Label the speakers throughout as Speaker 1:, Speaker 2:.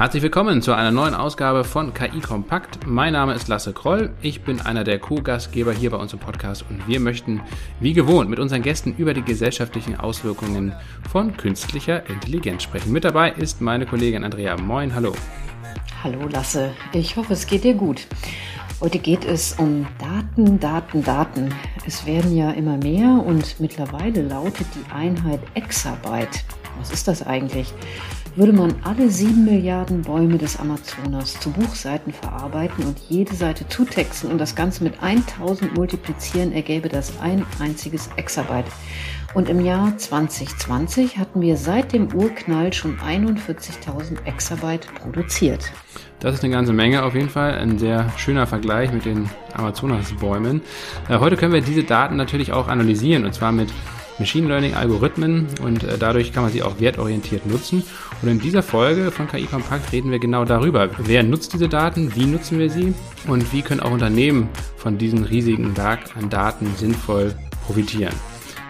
Speaker 1: Herzlich willkommen zu einer neuen Ausgabe von KI Kompakt. Mein Name ist Lasse Kroll. Ich bin einer der Co-Gastgeber hier bei uns im Podcast und wir möchten, wie gewohnt, mit unseren Gästen über die gesellschaftlichen Auswirkungen von künstlicher Intelligenz sprechen. Mit dabei ist meine Kollegin Andrea. Moin, hallo.
Speaker 2: Hallo Lasse, ich hoffe, es geht dir gut. Heute geht es um Daten, Daten, Daten. Es werden ja immer mehr und mittlerweile lautet die Einheit Exabyte. Was ist das eigentlich? Würde man alle sieben Milliarden Bäume des Amazonas zu Buchseiten verarbeiten und jede Seite zutexten und das Ganze mit 1000 multiplizieren, ergäbe das ein einziges Exabyte. Und im Jahr 2020 hatten wir seit dem Urknall schon 41.000 Exabyte produziert.
Speaker 1: Das ist eine ganze Menge auf jeden Fall. Ein sehr schöner Vergleich mit den Amazonasbäumen. Äh, heute können wir diese Daten natürlich auch analysieren und zwar mit Machine Learning Algorithmen und äh, dadurch kann man sie auch wertorientiert nutzen. Und in dieser Folge von KI Kompakt reden wir genau darüber. Wer nutzt diese Daten? Wie nutzen wir sie? Und wie können auch Unternehmen von diesem riesigen Berg an Daten sinnvoll profitieren?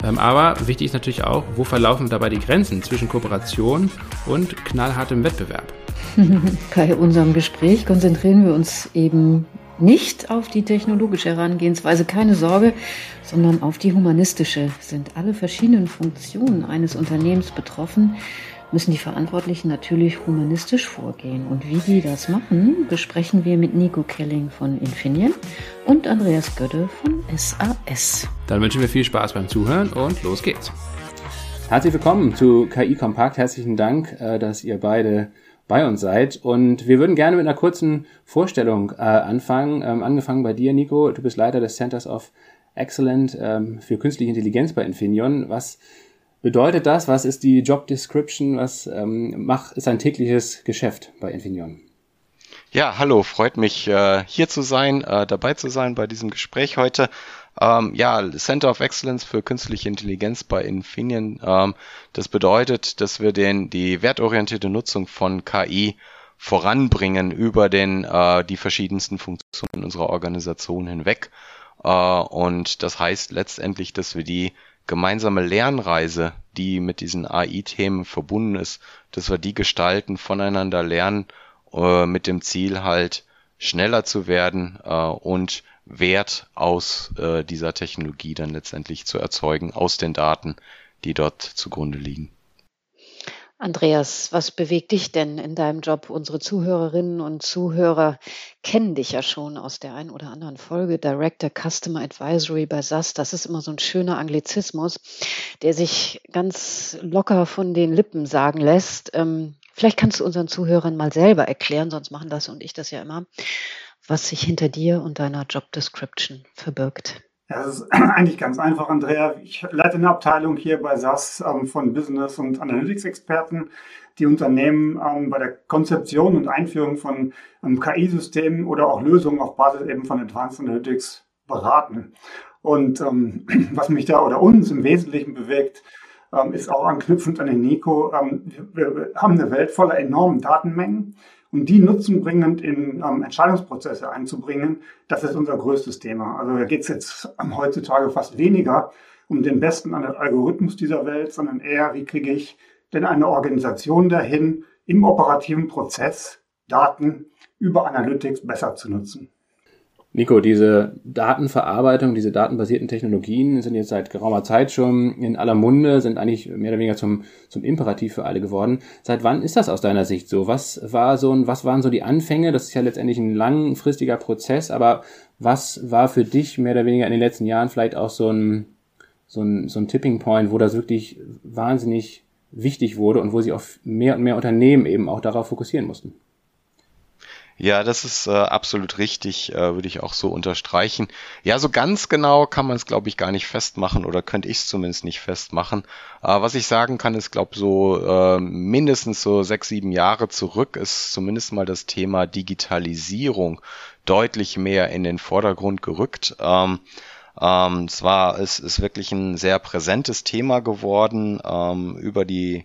Speaker 1: Ähm, aber wichtig ist natürlich auch, wo verlaufen dabei die Grenzen zwischen Kooperation und knallhartem Wettbewerb?
Speaker 2: Bei unserem Gespräch konzentrieren wir uns eben nicht auf die technologische Herangehensweise, keine Sorge, sondern auf die humanistische. Sind alle verschiedenen Funktionen eines Unternehmens betroffen, müssen die Verantwortlichen natürlich humanistisch vorgehen. Und wie die das machen, besprechen wir mit Nico Kelling von Infineon und Andreas Gödde von SAS.
Speaker 1: Dann wünschen wir viel Spaß beim Zuhören und los geht's. Herzlich willkommen zu KI Kompakt. Herzlichen Dank, äh, dass ihr beide bei uns seid. Und wir würden gerne mit einer kurzen Vorstellung äh, anfangen. Ähm, angefangen bei dir, Nico. Du bist Leiter des Centers of Excellence ähm, für künstliche Intelligenz bei Infineon. Was bedeutet das? Was ist die Job Description? Was ähm, macht, ist ein tägliches Geschäft bei Infineon?
Speaker 3: Ja, hallo, freut mich äh, hier zu sein, äh, dabei zu sein bei diesem Gespräch heute. Ähm, ja, Center of Excellence für künstliche Intelligenz bei Infineon. Ähm, das bedeutet, dass wir den, die wertorientierte Nutzung von KI voranbringen über den, äh, die verschiedensten Funktionen unserer Organisation hinweg. Äh, und das heißt letztendlich, dass wir die gemeinsame Lernreise, die mit diesen AI-Themen verbunden ist, dass wir die gestalten, voneinander lernen, äh, mit dem Ziel halt schneller zu werden äh, und Wert aus äh, dieser Technologie dann letztendlich zu erzeugen, aus den Daten, die dort zugrunde liegen.
Speaker 2: Andreas, was bewegt dich denn in deinem Job? Unsere Zuhörerinnen und Zuhörer kennen dich ja schon aus der einen oder anderen Folge. Director Customer Advisory bei SAS. Das ist immer so ein schöner Anglizismus, der sich ganz locker von den Lippen sagen lässt. Ähm, vielleicht kannst du unseren Zuhörern mal selber erklären, sonst machen das und ich das ja immer was sich hinter dir und deiner Job Description verbirgt.
Speaker 4: Ja, das ist eigentlich ganz einfach, Andrea. Ich leite eine Abteilung hier bei SAS ähm, von Business- und Analytics-Experten, die Unternehmen ähm, bei der Konzeption und Einführung von ähm, KI-Systemen oder auch Lösungen auf Basis eben von Advanced Analytics beraten. Und ähm, was mich da oder uns im Wesentlichen bewegt, ähm, ist auch anknüpfend an den Nico. Ähm, wir, wir haben eine Welt voller enormen Datenmengen und die nutzenbringend in ähm, Entscheidungsprozesse einzubringen, das ist unser größtes Thema. Also da geht es jetzt ähm, heutzutage fast weniger um den besten Algorithmus dieser Welt, sondern eher, wie kriege ich denn eine Organisation dahin, im operativen Prozess Daten über Analytics besser zu nutzen.
Speaker 1: Nico, diese Datenverarbeitung, diese datenbasierten Technologien sind jetzt seit geraumer Zeit schon in aller Munde, sind eigentlich mehr oder weniger zum, zum Imperativ für alle geworden. Seit wann ist das aus deiner Sicht so? Was war so ein, was waren so die Anfänge? Das ist ja letztendlich ein langfristiger Prozess, aber was war für dich mehr oder weniger in den letzten Jahren vielleicht auch so ein, so ein, so ein Tipping Point, wo das wirklich wahnsinnig wichtig wurde und wo sich auch mehr und mehr Unternehmen eben auch darauf fokussieren mussten?
Speaker 3: Ja, das ist äh, absolut richtig, äh, würde ich auch so unterstreichen. Ja, so ganz genau kann man es, glaube ich, gar nicht festmachen oder könnte ich es zumindest nicht festmachen. Äh, was ich sagen kann, ist, glaube so äh, mindestens so sechs, sieben Jahre zurück ist zumindest mal das Thema Digitalisierung deutlich mehr in den Vordergrund gerückt. Ähm, ähm, es war, es ist wirklich ein sehr präsentes Thema geworden ähm, über die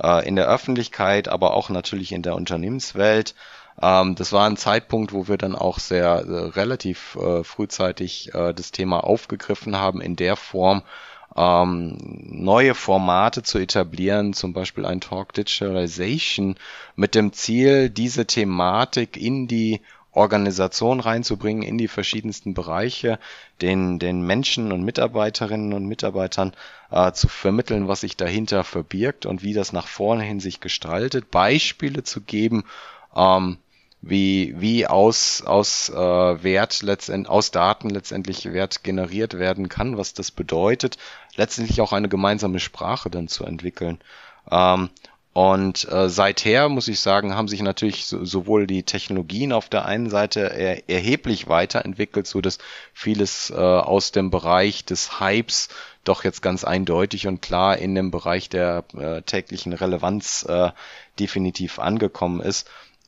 Speaker 3: äh, in der Öffentlichkeit, aber auch natürlich in der Unternehmenswelt. Ähm, das war ein Zeitpunkt, wo wir dann auch sehr äh, relativ äh, frühzeitig äh, das Thema aufgegriffen haben in der Form, ähm, neue Formate zu etablieren, zum Beispiel ein Talk Digitalization, mit dem Ziel, diese Thematik in die Organisation reinzubringen, in die verschiedensten Bereiche, den, den Menschen und Mitarbeiterinnen und Mitarbeitern äh, zu vermitteln, was sich dahinter verbirgt und wie das nach vorne hin sich gestaltet, Beispiele zu geben, ähm, wie, wie aus, aus äh, Wert letztendlich, aus Daten letztendlich Wert generiert werden kann, was das bedeutet, letztendlich auch eine gemeinsame Sprache dann zu entwickeln. Ähm, und äh, seither muss ich sagen, haben sich natürlich so, sowohl die Technologien auf der einen Seite er, erheblich weiterentwickelt, so dass vieles äh, aus dem Bereich des Hypes doch jetzt ganz eindeutig und klar in dem Bereich der äh, täglichen Relevanz äh, definitiv angekommen ist.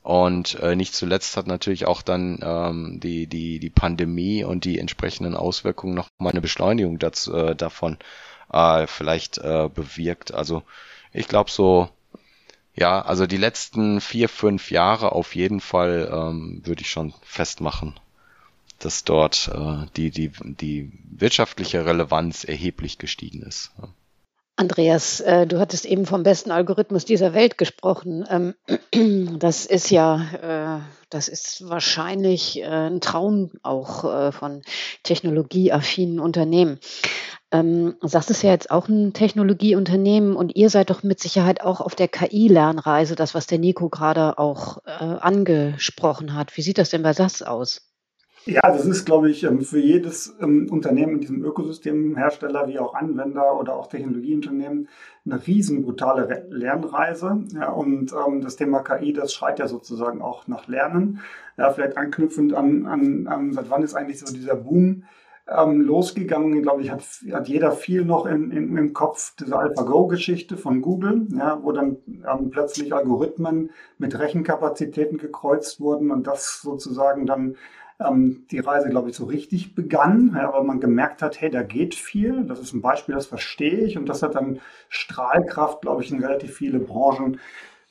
Speaker 3: Und äh, nicht zuletzt hat natürlich auch dann ähm, die, die, die Pandemie und die entsprechenden Auswirkungen noch mal eine Beschleunigung dazu, äh, davon äh, vielleicht äh, bewirkt. Also ich glaube so ja, also die letzten vier, fünf Jahre auf jeden Fall ähm, würde ich schon festmachen, dass dort äh, die, die, die wirtschaftliche Relevanz erheblich gestiegen ist.
Speaker 2: Andreas, äh, du hattest eben vom besten Algorithmus dieser Welt gesprochen. Ähm, das ist ja, äh, das ist wahrscheinlich äh, ein Traum auch äh, von technologieaffinen Unternehmen. Ähm, SAS ist ja jetzt auch ein Technologieunternehmen und ihr seid doch mit Sicherheit auch auf der KI-Lernreise, das, was der Nico gerade auch äh, angesprochen hat. Wie sieht das denn bei SAS aus?
Speaker 4: Ja, das ist, glaube ich, ähm, für jedes ähm, Unternehmen in diesem Ökosystem, Hersteller wie auch Anwender oder auch Technologieunternehmen, eine riesen brutale Lernreise. Ja, und ähm, das Thema KI, das schreit ja sozusagen auch nach Lernen. Ja, vielleicht anknüpfend an, an, an seit wann ist eigentlich so dieser Boom ähm, losgegangen. Glaube ich, hat, hat jeder viel noch in, in, im Kopf diese AlphaGo-Geschichte von Google, ja, wo dann ähm, plötzlich Algorithmen mit Rechenkapazitäten gekreuzt wurden und das sozusagen dann ähm, die Reise, glaube ich, so richtig begann, ja, weil man gemerkt hat, hey, da geht viel. Das ist ein Beispiel, das verstehe ich und das hat dann Strahlkraft, glaube ich, in relativ viele Branchen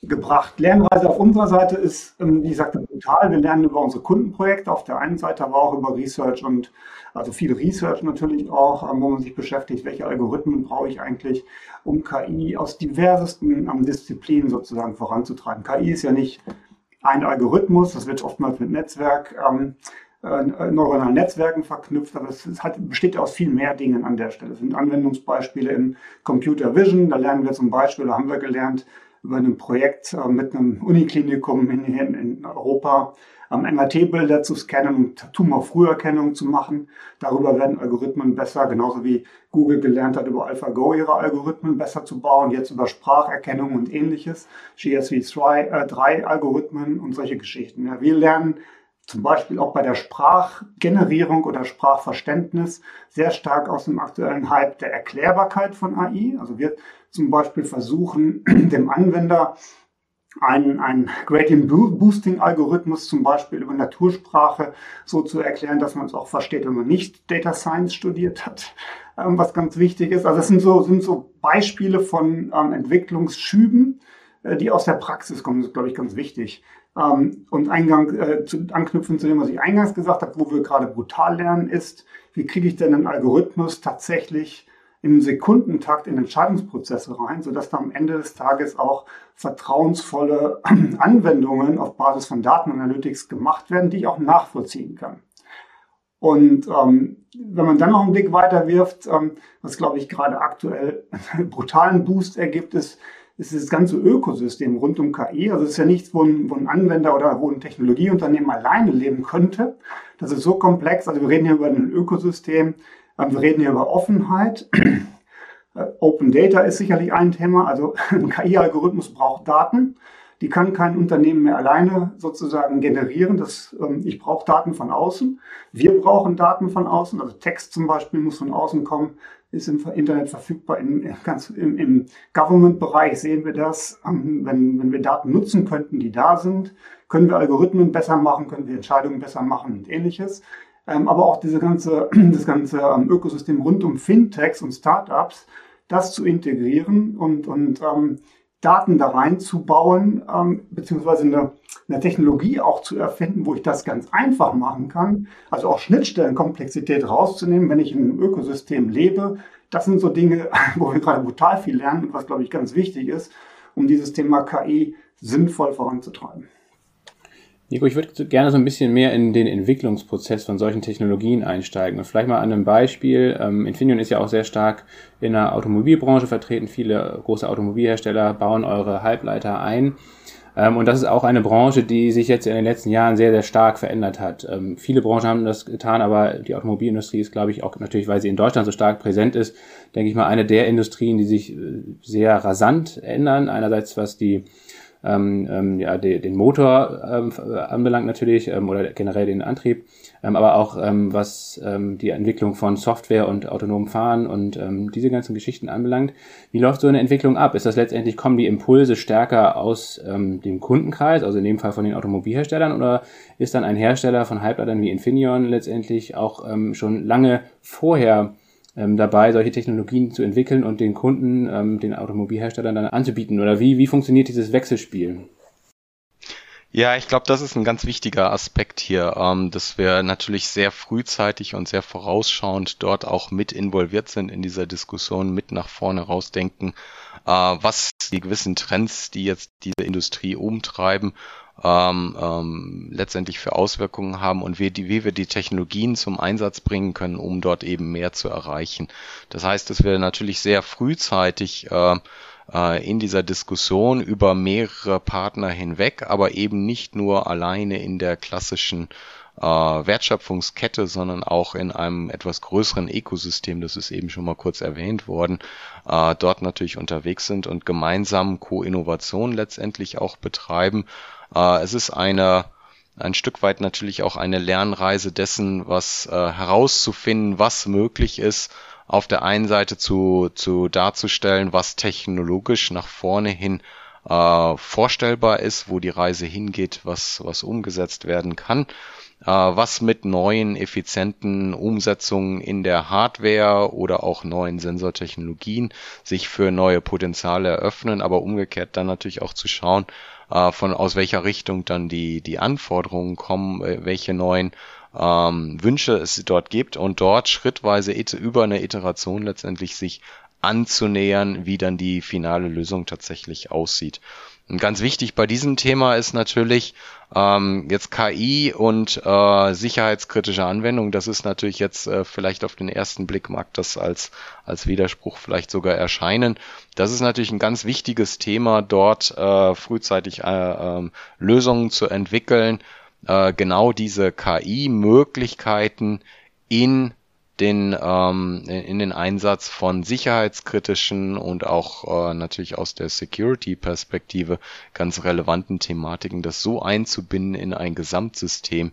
Speaker 4: gebracht. Lernreise auf unserer Seite ist, ähm, wie gesagt, brutal. Wir lernen über unsere Kundenprojekte auf der einen Seite, aber auch über Research und also viel Research natürlich auch, ähm, wo man sich beschäftigt, welche Algorithmen brauche ich eigentlich, um KI aus diversesten ähm, Disziplinen sozusagen voranzutreiben. KI ist ja nicht ein Algorithmus, das wird oftmals mit Netzwerk, ähm, äh, neuronalen Netzwerken verknüpft, aber es hat, besteht aus viel mehr Dingen an der Stelle. Es sind Anwendungsbeispiele im Computer Vision, da lernen wir zum Beispiel, da haben wir gelernt, über ein Projekt äh, mit einem Uniklinikum in, in Europa ähm, MRT-Bilder zu scannen und Tumorfrüherkennung zu machen. Darüber werden Algorithmen besser, genauso wie Google gelernt hat, über AlphaGo ihre Algorithmen besser zu bauen, jetzt über Spracherkennung und ähnliches, GSV3-Algorithmen äh, und solche Geschichten. Ja, wir lernen zum Beispiel auch bei der Sprachgenerierung oder Sprachverständnis sehr stark aus dem aktuellen Hype der Erklärbarkeit von AI. Also wir zum Beispiel versuchen, dem Anwender einen, einen Gradient Boosting Algorithmus zum Beispiel über Natursprache so zu erklären, dass man es auch versteht, wenn man nicht Data Science studiert hat, ähm, was ganz wichtig ist. Also es sind so, sind so Beispiele von ähm, Entwicklungsschüben, äh, die aus der Praxis kommen. Das ist, glaube ich, ganz wichtig. Ähm, und Eingang, äh, zu, anknüpfen zu dem, was ich eingangs gesagt habe, wo wir gerade brutal lernen, ist, wie kriege ich denn einen Algorithmus tatsächlich im Sekundentakt in Entscheidungsprozesse rein, sodass da am Ende des Tages auch vertrauensvolle Anwendungen auf Basis von Datenanalytics gemacht werden, die ich auch nachvollziehen kann. Und ähm, wenn man dann noch einen Blick weiter wirft, ähm, was glaube ich gerade aktuell einen brutalen Boost ergibt, ist, ist das ganze Ökosystem rund um KI. Also es ist ja nichts, wo ein, wo ein Anwender oder wo ein Technologieunternehmen alleine leben könnte. Das ist so komplex. Also wir reden hier über ein Ökosystem, wir reden hier über Offenheit. Äh, Open Data ist sicherlich ein Thema. Also ein KI-Algorithmus braucht Daten. Die kann kein Unternehmen mehr alleine sozusagen generieren. Das, ähm, ich brauche Daten von außen. Wir brauchen Daten von außen. Also Text zum Beispiel muss von außen kommen, ist im Internet verfügbar. In, ganz, Im im Government-Bereich sehen wir das. Ähm, wenn, wenn wir Daten nutzen könnten, die da sind, können wir Algorithmen besser machen, können wir Entscheidungen besser machen und ähnliches aber auch diese ganze, das ganze ähm, Ökosystem rund um Fintechs und Startups, das zu integrieren und, und ähm, Daten da reinzubauen, ähm, beziehungsweise eine, eine Technologie auch zu erfinden, wo ich das ganz einfach machen kann. Also auch Schnittstellenkomplexität rauszunehmen, wenn ich in einem Ökosystem lebe, das sind so Dinge, wo wir gerade brutal viel lernen und was, glaube ich, ganz wichtig ist, um dieses Thema KI sinnvoll voranzutreiben.
Speaker 1: Nico, ich würde gerne so ein bisschen mehr in den Entwicklungsprozess von solchen Technologien einsteigen. Und vielleicht mal an einem Beispiel. Ähm, Infineon ist ja auch sehr stark in der Automobilbranche vertreten. Viele große Automobilhersteller bauen eure Halbleiter ein. Ähm, und das ist auch eine Branche, die sich jetzt in den letzten Jahren sehr, sehr stark verändert hat. Ähm, viele Branchen haben das getan, aber die Automobilindustrie ist, glaube ich, auch natürlich, weil sie in Deutschland so stark präsent ist, denke ich mal, eine der Industrien, die sich äh, sehr rasant ändern. Einerseits was die ähm, ähm, ja, de, den Motor ähm, anbelangt natürlich ähm, oder generell den Antrieb, ähm, aber auch ähm, was ähm, die Entwicklung von Software und autonomem Fahren und ähm, diese ganzen Geschichten anbelangt. Wie läuft so eine Entwicklung ab? Ist das letztendlich, kommen die Impulse stärker aus ähm, dem Kundenkreis, also in dem Fall von den Automobilherstellern, oder ist dann ein Hersteller von Halbleitern wie Infineon letztendlich auch ähm, schon lange vorher ähm, dabei, solche Technologien zu entwickeln und den Kunden, ähm, den Automobilherstellern dann anzubieten? Oder wie, wie funktioniert dieses Wechselspiel?
Speaker 3: Ja, ich glaube, das ist ein ganz wichtiger Aspekt hier, ähm, dass wir natürlich sehr frühzeitig und sehr vorausschauend dort auch mit involviert sind in dieser Diskussion, mit nach vorne rausdenken, äh, was die gewissen Trends, die jetzt diese Industrie umtreiben ähm, ähm, letztendlich für Auswirkungen haben und wie, die, wie wir die Technologien zum Einsatz bringen können, um dort eben mehr zu erreichen. Das heißt, dass wir natürlich sehr frühzeitig äh, äh, in dieser Diskussion über mehrere Partner hinweg, aber eben nicht nur alleine in der klassischen äh, Wertschöpfungskette, sondern auch in einem etwas größeren Ökosystem, das ist eben schon mal kurz erwähnt worden, äh, dort natürlich unterwegs sind und gemeinsam Co-Innovation letztendlich auch betreiben äh, es ist eine ein Stück weit natürlich auch eine Lernreise dessen, was äh, herauszufinden, was möglich ist, auf der einen Seite zu, zu darzustellen, was technologisch nach vorne hin äh, vorstellbar ist, wo die Reise hingeht, was, was umgesetzt werden kann, äh, was mit neuen, effizienten Umsetzungen in der Hardware oder auch neuen Sensortechnologien sich für neue Potenziale eröffnen, aber umgekehrt dann natürlich auch zu schauen, äh, von aus welcher Richtung dann die, die Anforderungen kommen, äh, welche neuen ähm, Wünsche es dort gibt und dort schrittweise über eine Iteration letztendlich sich anzunähern, wie dann die finale Lösung tatsächlich aussieht. Und ganz wichtig bei diesem Thema ist natürlich ähm, jetzt KI und äh, sicherheitskritische Anwendung. Das ist natürlich jetzt äh, vielleicht auf den ersten Blick mag das als als Widerspruch vielleicht sogar erscheinen. Das ist natürlich ein ganz wichtiges Thema, dort äh, frühzeitig äh, äh, Lösungen zu entwickeln, äh, genau diese KI-Möglichkeiten in den, ähm, in den Einsatz von sicherheitskritischen und auch äh, natürlich aus der Security-Perspektive ganz relevanten Thematiken, das so einzubinden in ein Gesamtsystem,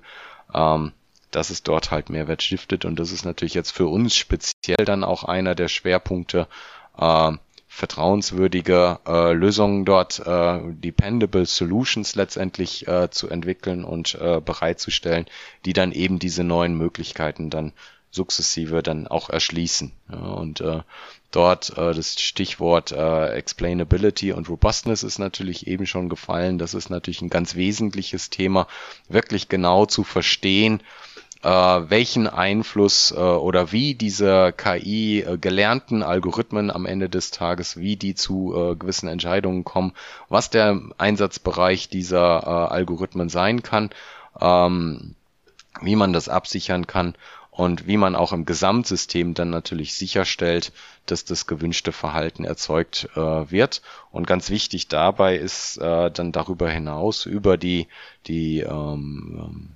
Speaker 3: ähm, dass es dort halt Mehrwert stiftet. Und das ist natürlich jetzt für uns speziell dann auch einer der Schwerpunkte, äh, vertrauenswürdige äh, Lösungen dort, äh, dependable Solutions letztendlich äh, zu entwickeln und äh, bereitzustellen, die dann eben diese neuen Möglichkeiten dann sukzessive dann auch erschließen. Ja, und äh, dort äh, das Stichwort äh, Explainability und Robustness ist natürlich eben schon gefallen. Das ist natürlich ein ganz wesentliches Thema, wirklich genau zu verstehen, äh, welchen Einfluss äh, oder wie diese KI äh, gelernten Algorithmen am Ende des Tages, wie die zu äh, gewissen Entscheidungen kommen, was der Einsatzbereich dieser äh, Algorithmen sein kann, ähm, wie man das absichern kann und wie man auch im Gesamtsystem dann natürlich sicherstellt, dass das gewünschte Verhalten erzeugt äh, wird. Und ganz wichtig dabei ist äh, dann darüber hinaus über die die ähm, ähm,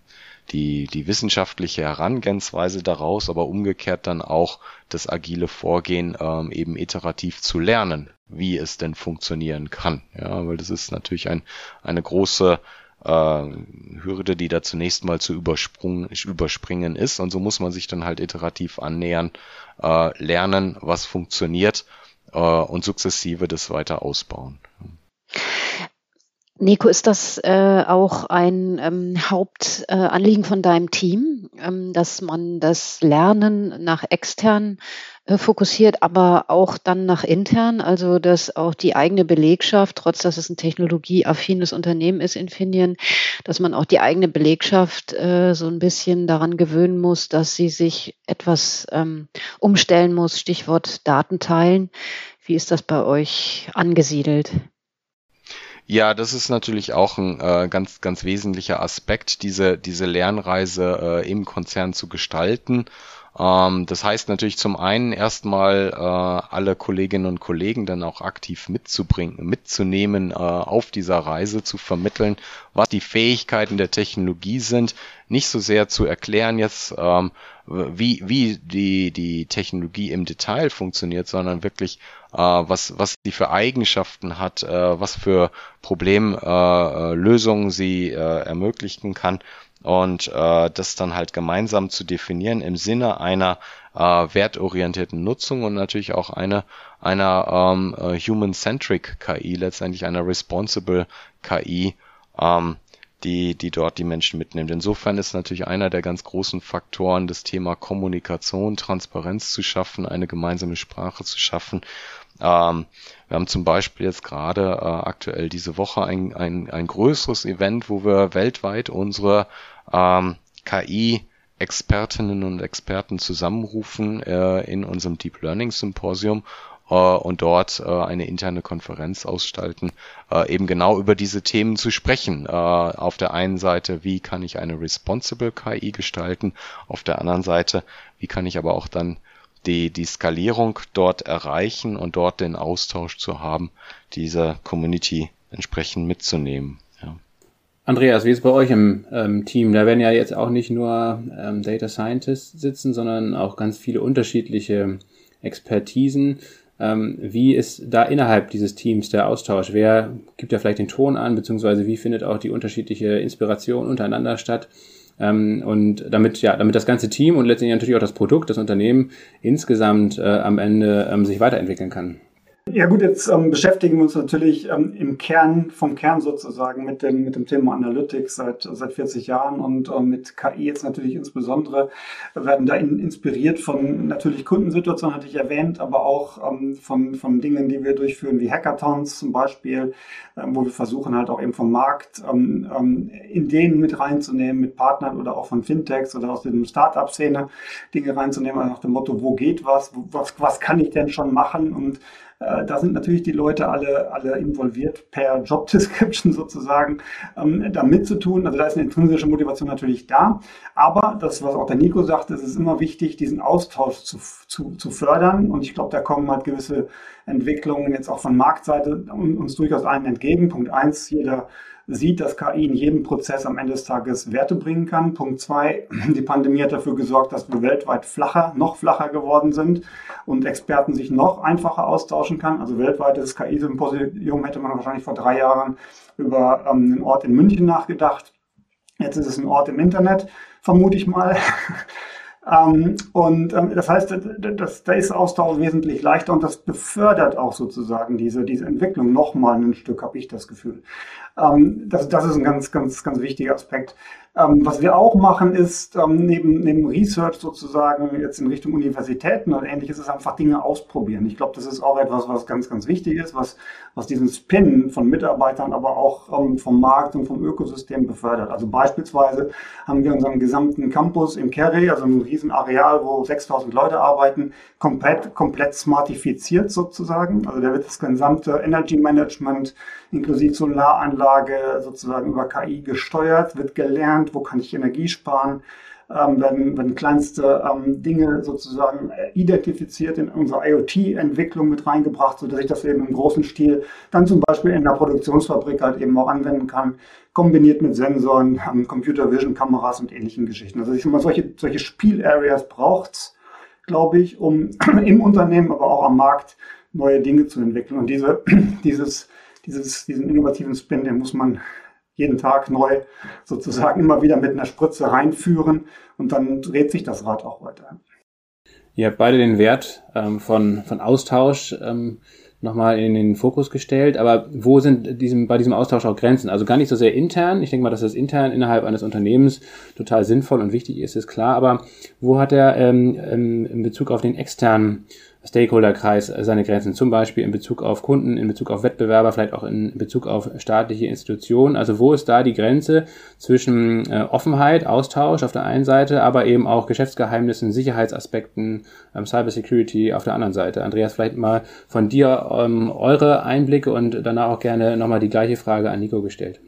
Speaker 3: die, die wissenschaftliche Herangehensweise daraus, aber umgekehrt dann auch das agile Vorgehen ähm, eben iterativ zu lernen, wie es denn funktionieren kann. Ja, weil das ist natürlich ein, eine große Hürde, die da zunächst mal zu überspringen ist. Und so muss man sich dann halt iterativ annähern, äh, lernen, was funktioniert äh, und sukzessive das weiter ausbauen.
Speaker 2: Nico, ist das äh, auch ein ähm, Hauptanliegen äh, von deinem Team, ähm, dass man das Lernen nach extern äh, fokussiert, aber auch dann nach intern, also dass auch die eigene Belegschaft, trotz dass es ein technologieaffines Unternehmen ist, Infineon, dass man auch die eigene Belegschaft äh, so ein bisschen daran gewöhnen muss, dass sie sich etwas ähm, umstellen muss, Stichwort Datenteilen. Wie ist das bei euch angesiedelt?
Speaker 3: Ja, das ist natürlich auch ein äh, ganz, ganz wesentlicher Aspekt, diese, diese Lernreise äh, im Konzern zu gestalten. Ähm, das heißt natürlich zum einen erstmal äh, alle Kolleginnen und Kollegen dann auch aktiv mitzubringen, mitzunehmen, äh, auf dieser Reise zu vermitteln, was die Fähigkeiten der Technologie sind, nicht so sehr zu erklären jetzt, ähm, wie, wie die, die Technologie im Detail funktioniert, sondern wirklich äh, was, was die für Eigenschaften hat, äh, was für Problemlösungen äh, sie äh, ermöglichen kann und äh, das dann halt gemeinsam zu definieren im Sinne einer äh, wertorientierten Nutzung und natürlich auch einer einer ähm, äh, human-centric KI, letztendlich einer responsible KI, ähm, die, die dort die Menschen mitnimmt. Insofern ist natürlich einer der ganz großen Faktoren das Thema Kommunikation, Transparenz zu schaffen, eine gemeinsame Sprache zu schaffen ähm, wir haben zum Beispiel jetzt gerade äh, aktuell diese Woche ein, ein, ein größeres Event, wo wir weltweit unsere ähm, KI Expertinnen und Experten zusammenrufen äh, in unserem Deep Learning Symposium äh, und dort äh, eine interne Konferenz ausgestalten, äh, eben genau über diese Themen zu sprechen. Auf der einen Seite, wie kann ich eine responsible KI gestalten, auf der anderen Seite, wie kann ich aber auch dann die, die Skalierung dort erreichen und dort den Austausch zu haben, dieser Community entsprechend mitzunehmen.
Speaker 1: Andreas, wie ist es bei euch im ähm, Team? Da werden ja jetzt auch nicht nur ähm, Data Scientists sitzen, sondern auch ganz viele unterschiedliche Expertisen. Ähm, wie ist da innerhalb dieses Teams der Austausch? Wer gibt da vielleicht den Ton an, beziehungsweise wie findet auch die unterschiedliche Inspiration untereinander statt? Ähm, und damit, ja, damit das ganze Team und letztendlich natürlich auch das Produkt, das Unternehmen insgesamt äh, am Ende ähm, sich weiterentwickeln kann.
Speaker 4: Ja gut, jetzt ähm, beschäftigen wir uns natürlich ähm, im Kern, vom Kern sozusagen mit dem, mit dem Thema Analytics seit, seit 40 Jahren und ähm, mit KI jetzt natürlich insbesondere, werden da in, inspiriert von natürlich Kundensituationen, hatte ich erwähnt, aber auch ähm, von, von Dingen, die wir durchführen, wie Hackathons zum Beispiel, ähm, wo wir versuchen halt auch eben vom Markt ähm, Ideen mit reinzunehmen, mit Partnern oder auch von Fintechs oder aus dem Startup-Szene Dinge reinzunehmen, also nach dem Motto, wo geht was, was, was kann ich denn schon machen? Und äh, da sind natürlich die Leute alle, alle involviert per Job Description sozusagen, ähm, da mitzutun. Also da ist eine intrinsische Motivation natürlich da. Aber das, was auch der Nico sagt, es ist immer wichtig, diesen Austausch zu, zu, zu fördern. Und ich glaube, da kommen halt gewisse Entwicklungen jetzt auch von Marktseite uns durchaus allen entgegen. Punkt eins, jeder sieht, dass KI in jedem Prozess am Ende des Tages Werte bringen kann. Punkt zwei, die Pandemie hat dafür gesorgt, dass wir weltweit flacher, noch flacher geworden sind und Experten sich noch einfacher austauschen kann. Also weltweites KI-Symposium hätte man wahrscheinlich vor drei Jahren über ähm, einen Ort in München nachgedacht. Jetzt ist es ein Ort im Internet, vermute ich mal. Ähm, und ähm, das heißt, das, da ist Austausch wesentlich leichter und das befördert auch sozusagen diese, diese Entwicklung nochmal ein Stück, habe ich das Gefühl. Ähm, das, das ist ein ganz, ganz, ganz wichtiger Aspekt. Ähm, was wir auch machen, ist ähm, neben, neben Research sozusagen jetzt in Richtung Universitäten und ähnliches, ist einfach Dinge ausprobieren. Ich glaube, das ist auch etwas, was ganz, ganz wichtig ist, was, was diesen Spin von Mitarbeitern, aber auch ähm, vom Markt und vom Ökosystem befördert. Also beispielsweise haben wir unseren gesamten Campus im Kerry, also ein Riesenareal, wo 6000 Leute arbeiten, komplett, komplett smartifiziert sozusagen. Also da wird das gesamte Energy Management inklusive Solaranlage sozusagen über KI gesteuert, wird gelernt, wo kann ich Energie sparen, ähm, werden, werden kleinste ähm, Dinge sozusagen identifiziert in unsere IoT-Entwicklung mit reingebracht, sodass ich das eben im großen Stil dann zum Beispiel in der Produktionsfabrik halt eben auch anwenden kann, kombiniert mit Sensoren, ähm, Computer Vision Kameras und ähnlichen Geschichten. Also ich sag mal, solche, solche Spielareas braucht's, glaube ich, um im Unternehmen, aber auch am Markt neue Dinge zu entwickeln. Und diese, dieses dieses, diesen innovativen Spin, den muss man jeden Tag neu sozusagen immer wieder mit einer Spritze reinführen und dann dreht sich das Rad auch weiter.
Speaker 1: Ihr habt beide den Wert ähm, von, von Austausch ähm, nochmal in den Fokus gestellt. Aber wo sind diesem, bei diesem Austausch auch Grenzen? Also gar nicht so sehr intern. Ich denke mal, dass das intern innerhalb eines Unternehmens total sinnvoll und wichtig ist, ist klar. Aber wo hat er ähm, ähm in Bezug auf den externen Stakeholderkreis seine Grenzen, zum Beispiel in Bezug auf Kunden, in Bezug auf Wettbewerber, vielleicht auch in Bezug auf staatliche Institutionen. Also wo ist da die Grenze zwischen äh, Offenheit, Austausch auf der einen Seite, aber eben auch Geschäftsgeheimnissen, Sicherheitsaspekten, ähm, Cybersecurity auf der anderen Seite? Andreas, vielleicht mal von dir ähm, eure Einblicke und danach auch gerne nochmal die gleiche Frage an Nico gestellt.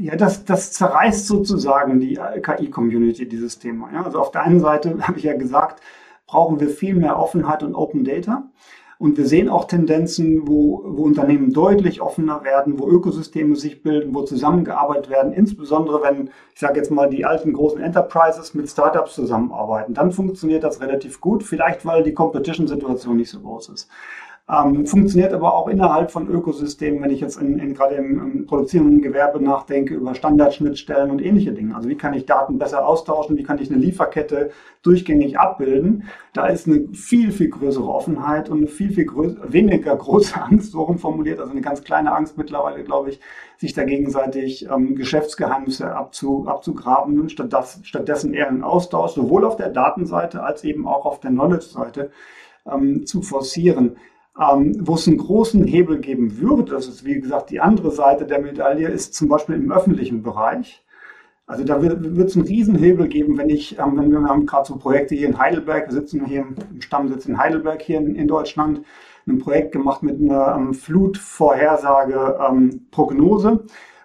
Speaker 4: Ja, das, das zerreißt sozusagen die KI-Community, dieses Thema. Ja, also auf der einen Seite habe ich ja gesagt, brauchen wir viel mehr Offenheit und Open Data. Und wir sehen auch Tendenzen, wo, wo Unternehmen deutlich offener werden, wo Ökosysteme sich bilden, wo zusammengearbeitet werden, insbesondere wenn, ich sage jetzt mal, die alten großen Enterprises mit Startups zusammenarbeiten. Dann funktioniert das relativ gut, vielleicht weil die Competition-Situation nicht so groß ist. Ähm, funktioniert aber auch innerhalb von Ökosystemen, wenn ich jetzt in, in, gerade im, im produzierenden Gewerbe nachdenke, über Standardschnittstellen und ähnliche Dinge. Also wie kann ich Daten besser austauschen, wie kann ich eine Lieferkette durchgängig abbilden. Da ist eine viel, viel größere Offenheit und eine viel, viel größere, weniger große Angst, so rum formuliert, also eine ganz kleine Angst mittlerweile, glaube ich, sich da gegenseitig ähm, Geschäftsgeheimnisse abzu, abzugraben statt das, stattdessen eher einen Austausch, sowohl auf der Datenseite als eben auch auf der Knowledge-Seite ähm, zu forcieren. Ähm, wo es einen großen Hebel geben würde, das ist wie gesagt die andere Seite der Medaille, ist zum Beispiel im öffentlichen Bereich. Also da wird es einen Riesenhebel geben, wenn ich, ähm, wenn wir, haben gerade so Projekte hier in Heidelberg, wir sitzen hier im Stammsitz in Heidelberg hier in, in Deutschland, ein Projekt gemacht mit einer ähm, Flutvorhersage ähm.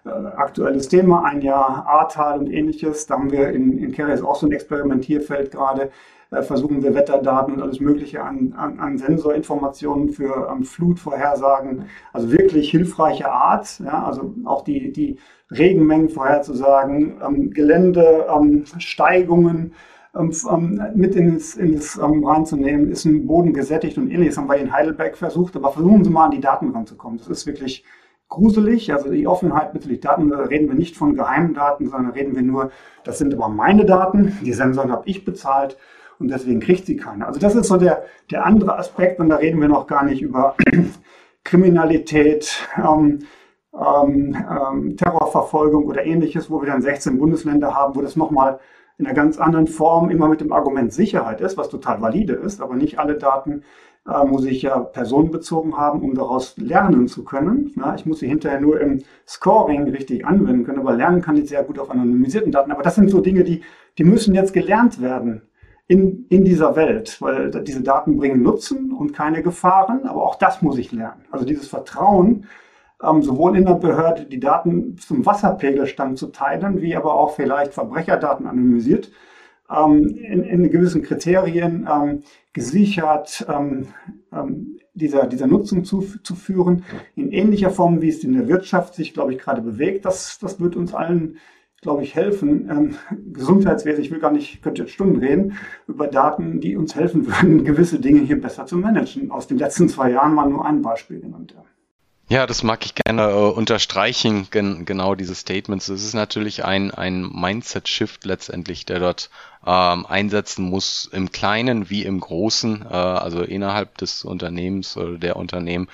Speaker 4: Äh, aktuelles Thema, ein Jahr Ahrtal und ähnliches. Da haben wir in, in Keres auch so ein Experimentierfeld gerade versuchen wir Wetterdaten und alles Mögliche an, an, an Sensorinformationen für ähm, Flutvorhersagen, also wirklich hilfreiche Art, ja, also auch die, die Regenmengen vorherzusagen, ähm, Geländesteigungen ähm, ähm, mit in das, in das ähm, reinzunehmen, ist ein Boden gesättigt und ähnliches, haben wir in Heidelberg versucht, aber versuchen Sie mal an die Daten ranzukommen. Das ist wirklich gruselig. Also die Offenheit bezüglich Daten, da reden wir nicht von geheimen Daten, sondern reden wir nur, das sind aber meine Daten, die Sensoren habe ich bezahlt und deswegen kriegt sie keine. Also das ist so der, der andere Aspekt und da reden wir noch gar nicht über Kriminalität, ähm, ähm, ähm, Terrorverfolgung oder ähnliches, wo wir dann 16 Bundesländer haben, wo das nochmal in einer ganz anderen Form immer mit dem Argument Sicherheit ist, was total valide ist, aber nicht alle Daten äh, muss ich ja personenbezogen haben, um daraus lernen zu können. Ja, ich muss sie hinterher nur im Scoring richtig anwenden können, aber lernen kann ich sehr gut auf anonymisierten Daten. Aber das sind so Dinge, die, die müssen jetzt gelernt werden in, in dieser Welt, weil diese Daten bringen Nutzen und keine Gefahren, aber auch das muss ich lernen. Also dieses Vertrauen, ähm, sowohl in der Behörde die Daten zum Wasserpegelstand zu teilen, wie aber auch vielleicht Verbrecherdaten anonymisiert, ähm, in, in gewissen Kriterien ähm, gesichert ähm, ähm, dieser, dieser Nutzung zu, zu führen, in ähnlicher Form, wie es in der Wirtschaft sich, glaube ich, gerade bewegt. Das, das wird uns allen glaube ich, helfen. Ähm, Gesundheitswesen, ich will gar nicht, könnte jetzt Stunden reden, über Daten, die uns helfen würden, gewisse Dinge hier besser zu managen. Aus den letzten zwei Jahren mal nur ein Beispiel genannt. Ja.
Speaker 3: Ja, das mag ich gerne äh, unterstreichen, gen genau diese Statements. Es ist natürlich ein, ein Mindset-Shift letztendlich, der dort ähm, einsetzen muss, im Kleinen wie im Großen, äh, also innerhalb des Unternehmens oder der Unternehmen,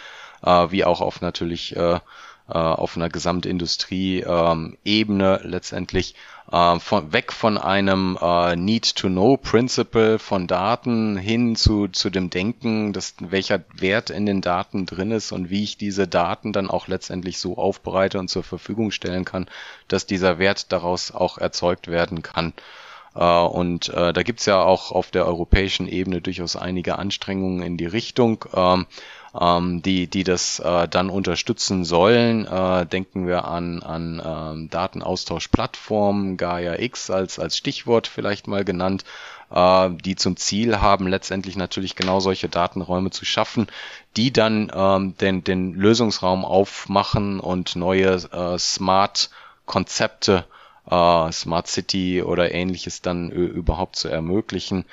Speaker 3: äh, wie auch auf natürlich äh, auf einer Gesamtindustrie-Ebene ähm, letztendlich äh, von, weg von einem äh, Need-to-Know-Principle von Daten hin zu, zu dem Denken, dass, welcher Wert in den Daten drin ist und wie ich diese Daten dann auch letztendlich so aufbereite und zur Verfügung stellen kann, dass dieser Wert daraus auch erzeugt werden kann. Uh, und uh, da gibt's ja auch auf der europäischen Ebene durchaus einige Anstrengungen in die Richtung. Ähm, ähm, die, die das äh, dann unterstützen sollen. Äh, denken wir an, an ähm, Datenaustauschplattformen, Gaia X als, als Stichwort vielleicht mal genannt, äh, die zum Ziel haben, letztendlich natürlich genau solche Datenräume zu schaffen, die dann ähm, den, den Lösungsraum aufmachen und neue äh, Smart-Konzepte Uh, Smart City oder ähnliches dann überhaupt zu ermöglichen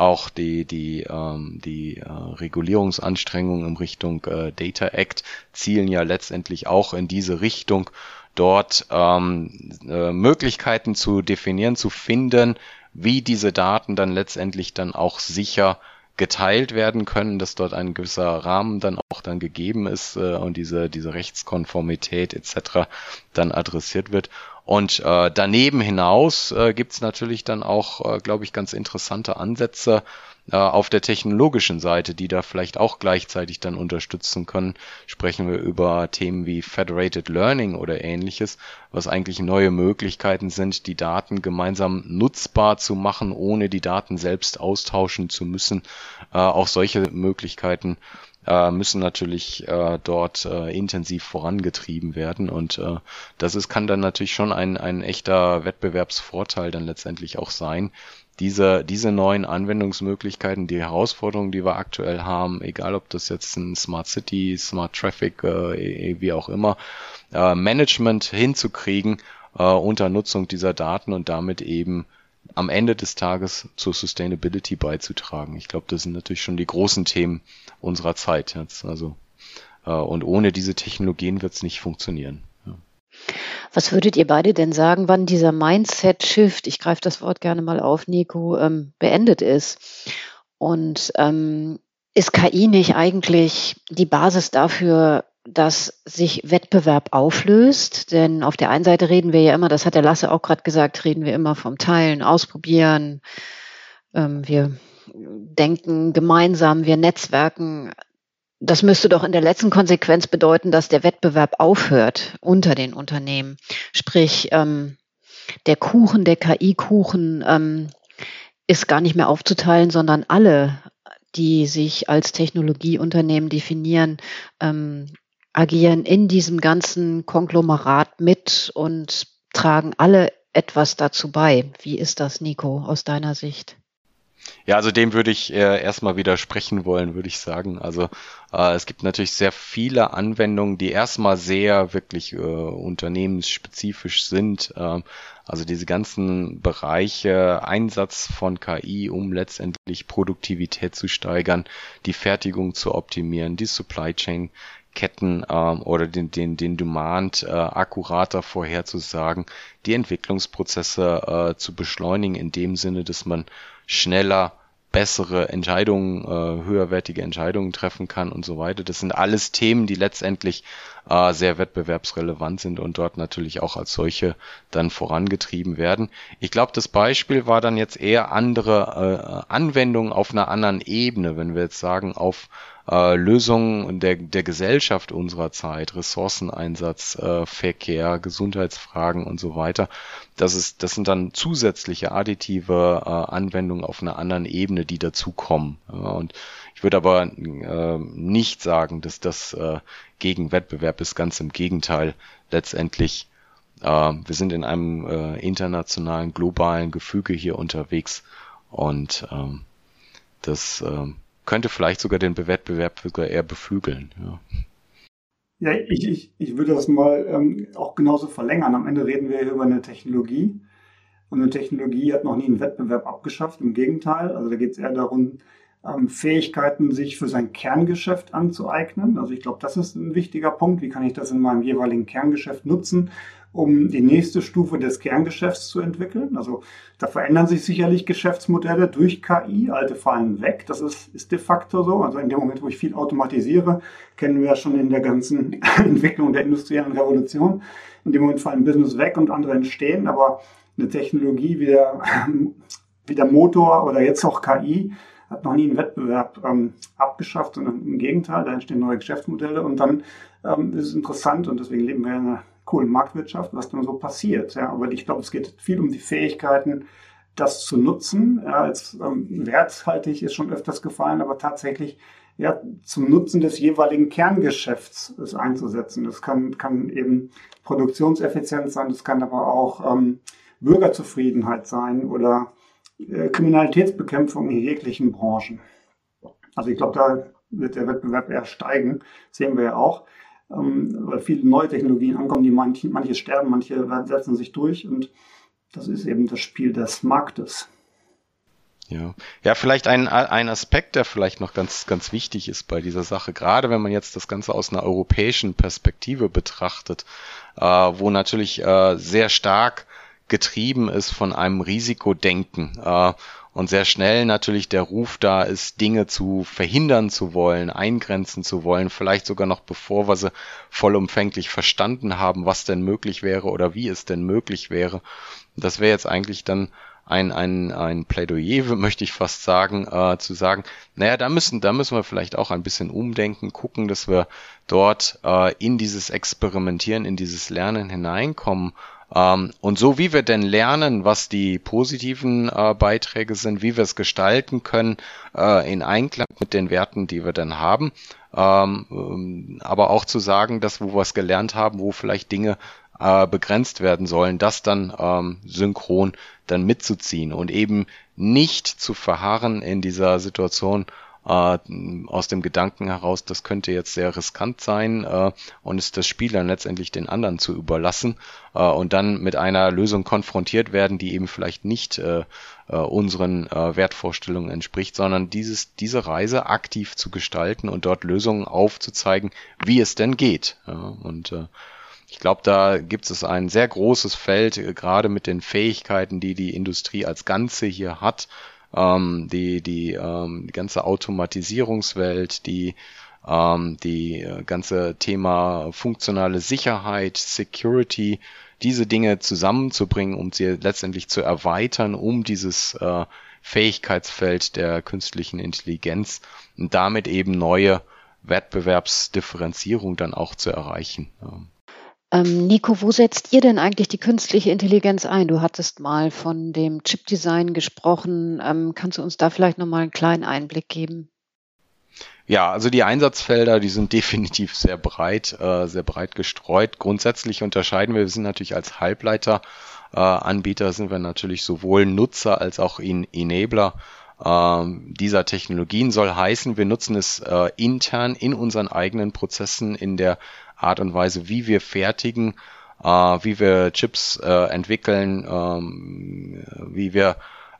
Speaker 3: auch die, die, ähm, die äh, Regulierungsanstrengungen in Richtung äh, Data Act zielen ja letztendlich auch in diese Richtung, dort ähm, äh, Möglichkeiten zu definieren, zu finden, wie diese Daten dann letztendlich dann auch sicher geteilt werden können, dass dort ein gewisser Rahmen dann auch dann gegeben ist äh, und diese, diese Rechtskonformität etc. dann adressiert wird. Und äh, daneben hinaus äh, gibt es natürlich dann auch, äh, glaube ich, ganz interessante Ansätze, äh, auf der technologischen Seite, die da vielleicht auch gleichzeitig dann unterstützen können, sprechen wir über Themen wie Federated Learning oder ähnliches, was eigentlich neue Möglichkeiten sind, die Daten gemeinsam nutzbar zu machen, ohne die Daten selbst austauschen zu müssen. Äh, auch solche Möglichkeiten äh, müssen natürlich äh, dort äh, intensiv vorangetrieben werden. Und äh, das ist kann dann natürlich schon ein ein echter Wettbewerbsvorteil dann letztendlich auch sein, diese, diese neuen Anwendungsmöglichkeiten, die Herausforderungen, die wir aktuell haben, egal ob das jetzt ein Smart City, Smart Traffic, äh, wie auch immer, äh, Management hinzukriegen äh, unter Nutzung dieser Daten und damit eben am Ende des Tages zur Sustainability beizutragen. Ich glaube, das sind natürlich schon die großen Themen unserer Zeit jetzt. Also äh, und ohne diese Technologien wird es nicht funktionieren.
Speaker 2: Was würdet ihr beide denn sagen, wann dieser Mindset-Shift, ich greife das Wort gerne mal auf, Nico, ähm, beendet ist? Und ähm, ist KI nicht eigentlich die Basis dafür, dass sich Wettbewerb auflöst? Denn auf der einen Seite reden wir ja immer, das hat der Lasse auch gerade gesagt, reden wir immer vom Teilen, Ausprobieren. Ähm, wir denken gemeinsam, wir netzwerken das müsste doch in der letzten Konsequenz bedeuten, dass der Wettbewerb aufhört unter den Unternehmen. Sprich, ähm, der Kuchen, der KI-Kuchen ähm, ist gar nicht mehr aufzuteilen, sondern alle, die sich als Technologieunternehmen definieren, ähm, agieren in diesem ganzen Konglomerat mit und tragen alle etwas dazu bei. Wie ist das, Nico, aus deiner Sicht?
Speaker 3: Ja, also dem würde ich äh, erstmal widersprechen wollen, würde ich sagen. Also äh, es gibt natürlich sehr viele Anwendungen, die erstmal sehr wirklich äh, unternehmensspezifisch sind. Äh, also diese ganzen Bereiche, Einsatz von KI, um letztendlich Produktivität zu steigern, die Fertigung zu optimieren, die Supply Chain Ketten ähm, oder den, den, den Demand äh, akkurater vorherzusagen, die Entwicklungsprozesse äh, zu beschleunigen in dem Sinne, dass man schneller bessere Entscheidungen, äh, höherwertige Entscheidungen treffen kann und so weiter. Das sind alles Themen, die letztendlich äh, sehr wettbewerbsrelevant sind und dort natürlich auch als solche dann vorangetrieben werden. Ich glaube, das Beispiel war dann jetzt eher andere äh, Anwendungen auf einer anderen Ebene, wenn wir jetzt sagen, auf äh, Lösungen der, der Gesellschaft unserer Zeit, Ressourceneinsatz, äh, Verkehr, Gesundheitsfragen und so weiter. Das, ist, das sind dann zusätzliche additive äh, Anwendungen auf einer anderen Ebene, die dazukommen. Ja, und ich würde aber äh, nicht sagen, dass das äh, gegen Wettbewerb ist, ganz im Gegenteil. Letztendlich, äh, wir sind in einem äh, internationalen, globalen Gefüge hier unterwegs und äh, das äh, könnte vielleicht sogar den Wettbewerb sogar eher beflügeln. Ja.
Speaker 4: Ja, ich, ich, ich würde das mal ähm, auch genauso verlängern. Am Ende reden wir hier über eine Technologie. Und eine Technologie hat noch nie einen Wettbewerb abgeschafft. Im Gegenteil. Also da geht es eher darum, ähm, Fähigkeiten sich für sein Kerngeschäft anzueignen. Also ich glaube, das ist ein wichtiger Punkt. Wie kann ich das in meinem jeweiligen Kerngeschäft nutzen? um die nächste Stufe des Kerngeschäfts zu entwickeln. Also da verändern sich sicherlich Geschäftsmodelle durch KI. Alte fallen weg. Das ist, ist de facto so. Also in dem Moment, wo ich viel automatisiere, kennen wir ja schon in der ganzen Entwicklung der industriellen Revolution. In dem Moment fallen Business weg und andere entstehen. Aber eine Technologie wie der, wie der Motor oder jetzt auch KI hat noch nie einen Wettbewerb ähm, abgeschafft, sondern im Gegenteil, da entstehen neue Geschäftsmodelle und dann ähm, ist es interessant und deswegen leben wir in einer Kohlenmarktwirtschaft, was dann so passiert. Ja. Aber ich glaube, es geht viel um die Fähigkeiten, das zu nutzen. Ja, als ähm, werthaltig ist schon öfters gefallen, aber tatsächlich ja, zum Nutzen des jeweiligen Kerngeschäfts es einzusetzen. Das kann, kann eben Produktionseffizienz sein, das kann aber auch ähm, Bürgerzufriedenheit sein oder Kriminalitätsbekämpfung in jeglichen Branchen. Also ich glaube, da wird der Wettbewerb eher steigen, sehen wir ja auch. Ähm, weil viele neue Technologien ankommen, die manche, manche sterben, manche setzen sich durch. Und das ist eben das Spiel des Marktes.
Speaker 3: Ja, ja, vielleicht ein, ein Aspekt, der vielleicht noch ganz, ganz wichtig ist bei dieser Sache, gerade wenn man jetzt das Ganze aus einer europäischen Perspektive betrachtet, äh, wo natürlich äh, sehr stark getrieben ist von einem Risikodenken äh, und sehr schnell natürlich der Ruf da ist, Dinge zu verhindern zu wollen, eingrenzen zu wollen, vielleicht sogar noch bevor wir sie vollumfänglich verstanden haben, was denn möglich wäre oder wie es denn möglich wäre. Das wäre jetzt eigentlich dann ein, ein, ein Plädoyer, möchte ich fast sagen, äh, zu sagen, naja, da müssen, da müssen wir vielleicht auch ein bisschen umdenken, gucken, dass wir dort äh, in dieses Experimentieren, in dieses Lernen hineinkommen. Ähm, und so wie wir denn lernen, was die positiven äh, Beiträge sind, wie wir es gestalten können, äh, in Einklang mit den Werten, die wir dann haben, ähm, ähm aber auch zu sagen, dass wo wir es gelernt haben, wo vielleicht Dinge äh, begrenzt werden sollen, das dann ähm, synchron dann mitzuziehen und eben nicht zu verharren in dieser Situation äh, aus dem Gedanken heraus, das könnte jetzt sehr riskant sein äh, und es das Spiel dann letztendlich den anderen zu überlassen äh, und dann mit einer Lösung konfrontiert werden, die eben vielleicht nicht äh, äh, unseren äh, Wertvorstellungen entspricht, sondern dieses, diese Reise aktiv zu gestalten und dort Lösungen aufzuzeigen, wie es denn geht. Ja, und äh, ich glaube, da gibt es ein sehr großes Feld, äh, gerade mit den Fähigkeiten, die die Industrie als Ganze hier hat. Ähm, die, die, ähm, die ganze Automatisierungswelt, die, ähm, die äh, ganze Thema funktionale Sicherheit, Security, diese Dinge zusammenzubringen, um sie letztendlich zu erweitern, um dieses äh, Fähigkeitsfeld der künstlichen Intelligenz und damit eben neue Wettbewerbsdifferenzierung dann auch zu erreichen.
Speaker 2: Ähm, Nico, wo setzt ihr denn eigentlich die künstliche Intelligenz ein? Du hattest mal von dem Chipdesign gesprochen. Ähm, kannst du uns da vielleicht nochmal einen kleinen Einblick geben?
Speaker 3: Ja, also die Einsatzfelder, die sind definitiv sehr breit, äh, sehr breit gestreut. Grundsätzlich unterscheiden wir, wir sind natürlich als Halbleiter äh, sind wir natürlich sowohl Nutzer als auch in Enabler äh, dieser Technologien. Soll heißen, wir nutzen es äh, intern in unseren eigenen Prozessen in der Art und Weise, wie wir fertigen, äh, wie wir Chips äh, entwickeln, ähm, wie wir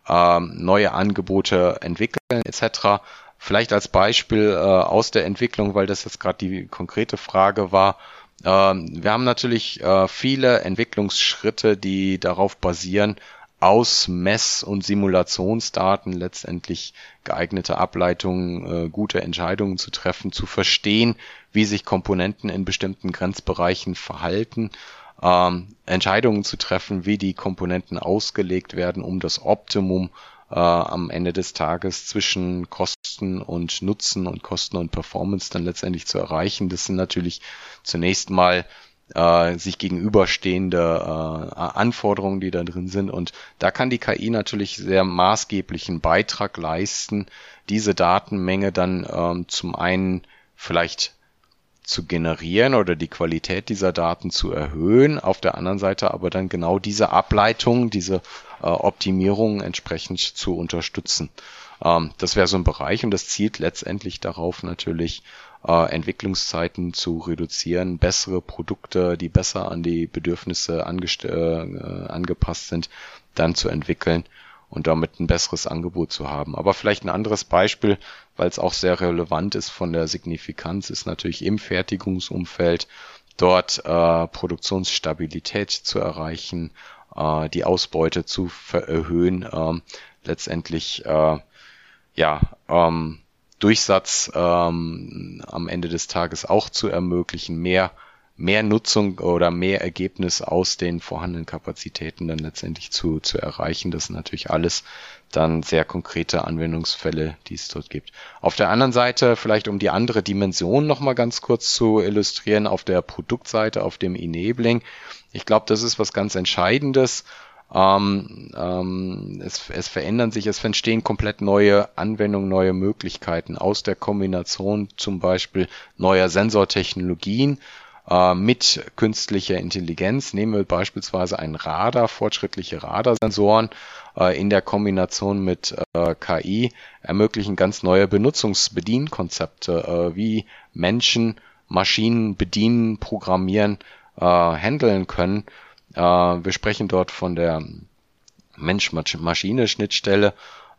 Speaker 3: ähm, neue Angebote entwickeln etc. Vielleicht als Beispiel äh, aus der Entwicklung, weil das jetzt gerade die konkrete Frage war. Ähm, wir haben natürlich äh, viele Entwicklungsschritte, die darauf basieren, aus Mess- und Simulationsdaten letztendlich geeignete Ableitungen, äh, gute Entscheidungen zu treffen, zu verstehen, wie sich Komponenten in bestimmten Grenzbereichen verhalten, ähm, Entscheidungen zu treffen, wie die Komponenten ausgelegt werden, um das Optimum äh, am Ende des Tages zwischen Kosten und Nutzen und Kosten und Performance dann letztendlich zu erreichen. Das sind natürlich zunächst mal äh, sich gegenüberstehende äh, Anforderungen, die da drin sind. Und da kann die KI natürlich sehr maßgeblichen Beitrag leisten, diese Datenmenge dann ähm, zum einen vielleicht zu generieren oder die Qualität dieser Daten zu erhöhen, auf der anderen Seite aber dann genau diese Ableitung, diese äh, Optimierung entsprechend zu unterstützen. Ähm, das wäre so ein Bereich und das zielt letztendlich darauf natürlich äh, Entwicklungszeiten zu reduzieren, bessere Produkte, die besser an die Bedürfnisse äh, angepasst sind, dann zu entwickeln und damit ein besseres Angebot zu haben. Aber vielleicht ein anderes Beispiel, weil es auch sehr relevant ist von der Signifikanz, ist natürlich im Fertigungsumfeld dort äh, Produktionsstabilität zu erreichen, äh, die Ausbeute zu erhöhen, äh, letztendlich äh, ja ähm, Durchsatz ähm, am Ende des Tages auch zu ermöglichen, mehr mehr Nutzung oder mehr Ergebnis aus den vorhandenen Kapazitäten dann letztendlich zu, zu erreichen. Das sind natürlich alles dann sehr konkrete Anwendungsfälle, die es dort gibt. Auf der anderen Seite, vielleicht um die andere Dimension nochmal ganz kurz zu illustrieren, auf der Produktseite, auf dem Enabling. Ich glaube, das ist was ganz Entscheidendes. Ähm, ähm, es, es verändern sich, es entstehen komplett neue Anwendungen, neue Möglichkeiten aus der Kombination zum Beispiel neuer Sensortechnologien äh, mit künstlicher Intelligenz. Nehmen wir beispielsweise ein Radar, fortschrittliche Radarsensoren äh, in der Kombination mit äh, KI ermöglichen ganz neue Benutzungsbedienkonzepte, äh, wie Menschen Maschinen bedienen, programmieren, äh, handeln können äh, wir sprechen dort von der Mensch-Maschine-Schnittstelle,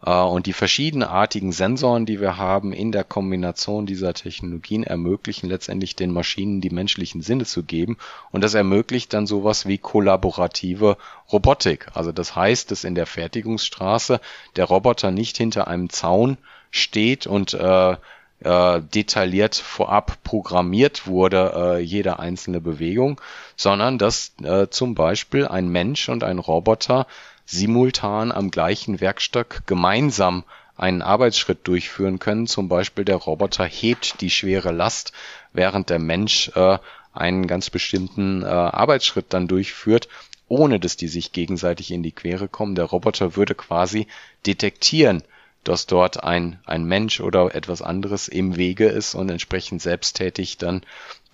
Speaker 3: Äh, und die verschiedenartigen Sensoren, die wir haben in der Kombination dieser Technologien, ermöglichen letztendlich den Maschinen die menschlichen Sinne zu geben. Und das ermöglicht dann sowas wie kollaborative Robotik. Also das heißt, dass in der Fertigungsstraße der Roboter nicht hinter einem Zaun steht und äh, äh, detailliert vorab programmiert wurde, äh, jede einzelne Bewegung, sondern dass äh, zum Beispiel ein Mensch und ein Roboter simultan am gleichen Werkstück gemeinsam einen Arbeitsschritt durchführen können. Zum Beispiel der Roboter hebt die schwere Last, während der Mensch äh, einen ganz bestimmten äh, Arbeitsschritt dann durchführt, ohne dass die sich gegenseitig in die Quere kommen. Der Roboter würde quasi detektieren, dass dort ein, ein Mensch oder etwas anderes im Wege ist und entsprechend selbsttätig dann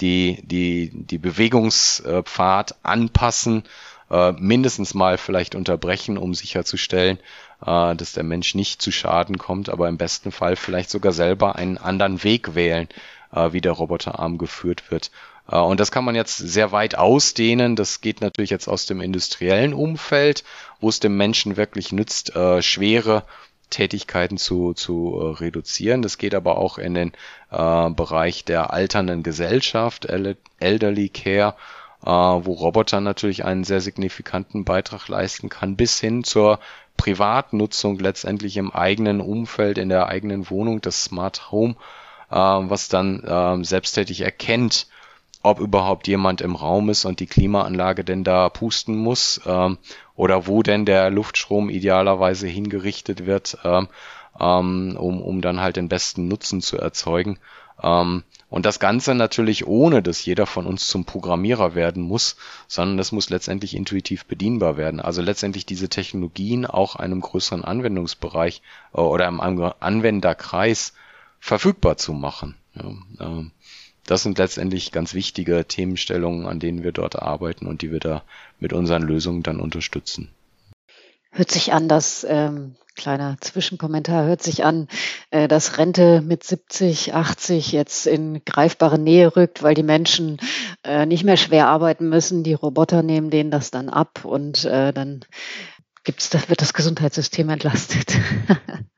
Speaker 3: die, die, die Bewegungspfad anpassen äh, mindestens mal vielleicht unterbrechen, um sicherzustellen, äh, dass der Mensch nicht zu Schaden kommt, aber im besten Fall vielleicht sogar selber einen anderen Weg wählen, äh, wie der Roboterarm geführt wird. Äh, und das kann man jetzt sehr weit ausdehnen. Das geht natürlich jetzt aus dem industriellen Umfeld, wo es dem Menschen wirklich nützt, äh, schwere Tätigkeiten zu, zu äh, reduzieren. Das geht aber auch in den äh, Bereich der alternden Gesellschaft, Elderly Care, äh, wo Roboter natürlich einen sehr signifikanten Beitrag leisten kann, bis hin zur Privatnutzung letztendlich im eigenen Umfeld, in der eigenen Wohnung, das Smart Home, äh, was dann äh, selbsttätig erkennt, ob überhaupt jemand im Raum ist und die Klimaanlage denn da pusten muss ähm, oder wo denn der Luftstrom idealerweise hingerichtet wird, ähm, ähm, um, um dann halt den besten Nutzen zu erzeugen. Ähm, und das Ganze natürlich ohne, dass jeder von uns zum Programmierer werden muss, sondern das muss letztendlich intuitiv bedienbar werden. Also letztendlich diese Technologien auch einem größeren Anwendungsbereich äh, oder einem Anwenderkreis verfügbar zu machen. Ja, ähm, das sind letztendlich ganz wichtige Themenstellungen, an denen wir dort arbeiten und die wir da mit unseren Lösungen dann unterstützen.
Speaker 2: Hört sich an, dass ähm, kleiner Zwischenkommentar hört sich an, äh, dass Rente mit 70, 80 jetzt in greifbare Nähe rückt, weil die Menschen äh, nicht mehr schwer arbeiten müssen. Die Roboter nehmen denen das dann ab und äh, dann gibt's, das wird das Gesundheitssystem entlastet.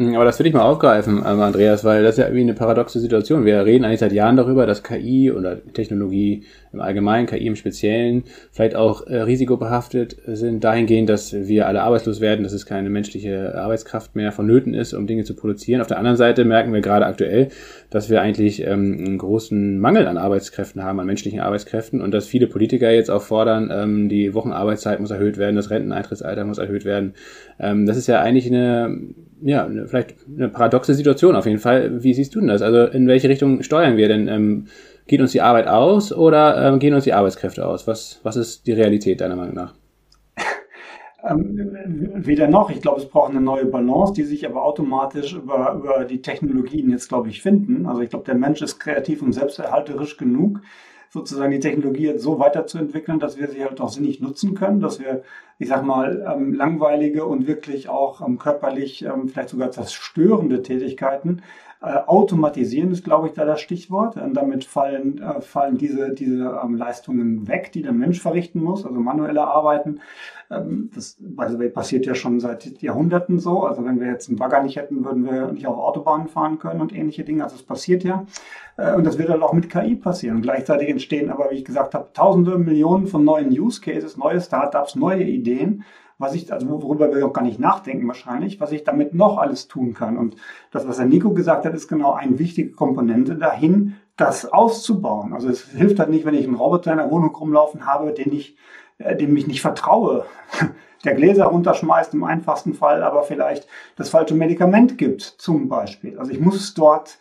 Speaker 1: Hm, aber das will ich mal aufgreifen, ähm, Andreas, weil das ist ja irgendwie eine paradoxe Situation. Wir reden eigentlich seit Jahren darüber, dass KI oder Technologie im Allgemeinen, KI im Speziellen, vielleicht auch äh, risikobehaftet sind, dahingehend, dass wir alle arbeitslos werden, dass es keine menschliche Arbeitskraft mehr vonnöten ist, um Dinge zu produzieren. Auf der anderen Seite merken wir gerade aktuell, dass wir eigentlich ähm, einen großen Mangel an Arbeitskräften haben, an menschlichen Arbeitskräften und dass viele Politiker jetzt auch fordern, ähm, die Wochenarbeitszeit muss erhöht werden, das Renteneintrittsalter muss erhöht werden. Ähm, das ist ja eigentlich eine ja, vielleicht eine paradoxe Situation auf jeden Fall. Wie siehst du denn das? Also in welche Richtung steuern wir denn? Ähm, geht uns die Arbeit aus oder ähm, gehen uns die Arbeitskräfte aus? Was, was ist die Realität deiner Meinung nach?
Speaker 4: Ähm, weder noch. Ich glaube, es braucht eine neue Balance, die sich aber automatisch über, über die Technologien jetzt, glaube ich, finden. Also ich glaube, der Mensch ist kreativ und selbsterhalterisch genug, sozusagen die Technologie jetzt so weiterzuentwickeln, dass wir sie halt auch sinnig nutzen können, dass wir, ich sag mal, ähm, langweilige und wirklich auch ähm, körperlich ähm, vielleicht sogar zerstörende Tätigkeiten automatisieren ist, glaube ich, da das Stichwort. Und damit fallen, äh, fallen diese, diese ähm, Leistungen weg, die der Mensch verrichten muss, also manuelle Arbeiten. Ähm, das also passiert ja schon seit Jahrhunderten so. Also wenn wir jetzt einen Bagger nicht hätten, würden wir nicht auf Autobahnen fahren können und ähnliche Dinge. Also es passiert ja. Äh, und das wird dann auch mit KI passieren. Und gleichzeitig entstehen aber, wie ich gesagt habe, tausende Millionen von neuen Use Cases, neue Startups, neue Ideen was ich, also worüber wir auch gar nicht nachdenken wahrscheinlich, was ich damit noch alles tun kann. Und das, was der Nico gesagt hat, ist genau eine wichtige Komponente dahin, das auszubauen. Also es hilft halt nicht, wenn ich einen Roboter in der Wohnung rumlaufen habe, den ich, äh, dem ich nicht vertraue, der Gläser runterschmeißt im einfachsten Fall, aber vielleicht das falsche Medikament gibt, zum Beispiel. Also ich muss dort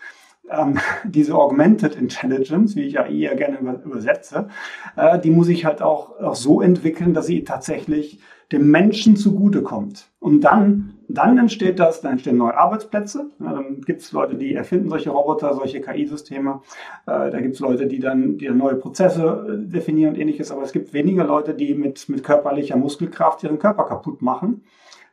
Speaker 4: ähm, diese Augmented Intelligence, wie ich ja gerne übersetze, äh, die muss ich halt auch, auch so entwickeln, dass sie tatsächlich dem Menschen zugutekommt. Und dann, dann entsteht das, dann entstehen neue Arbeitsplätze. Ja, dann gibt es Leute, die erfinden solche Roboter, solche KI-Systeme. Äh, da gibt es Leute, die dann, die dann neue Prozesse äh, definieren und ähnliches. Aber es gibt weniger Leute, die mit, mit körperlicher Muskelkraft ihren Körper kaputt machen.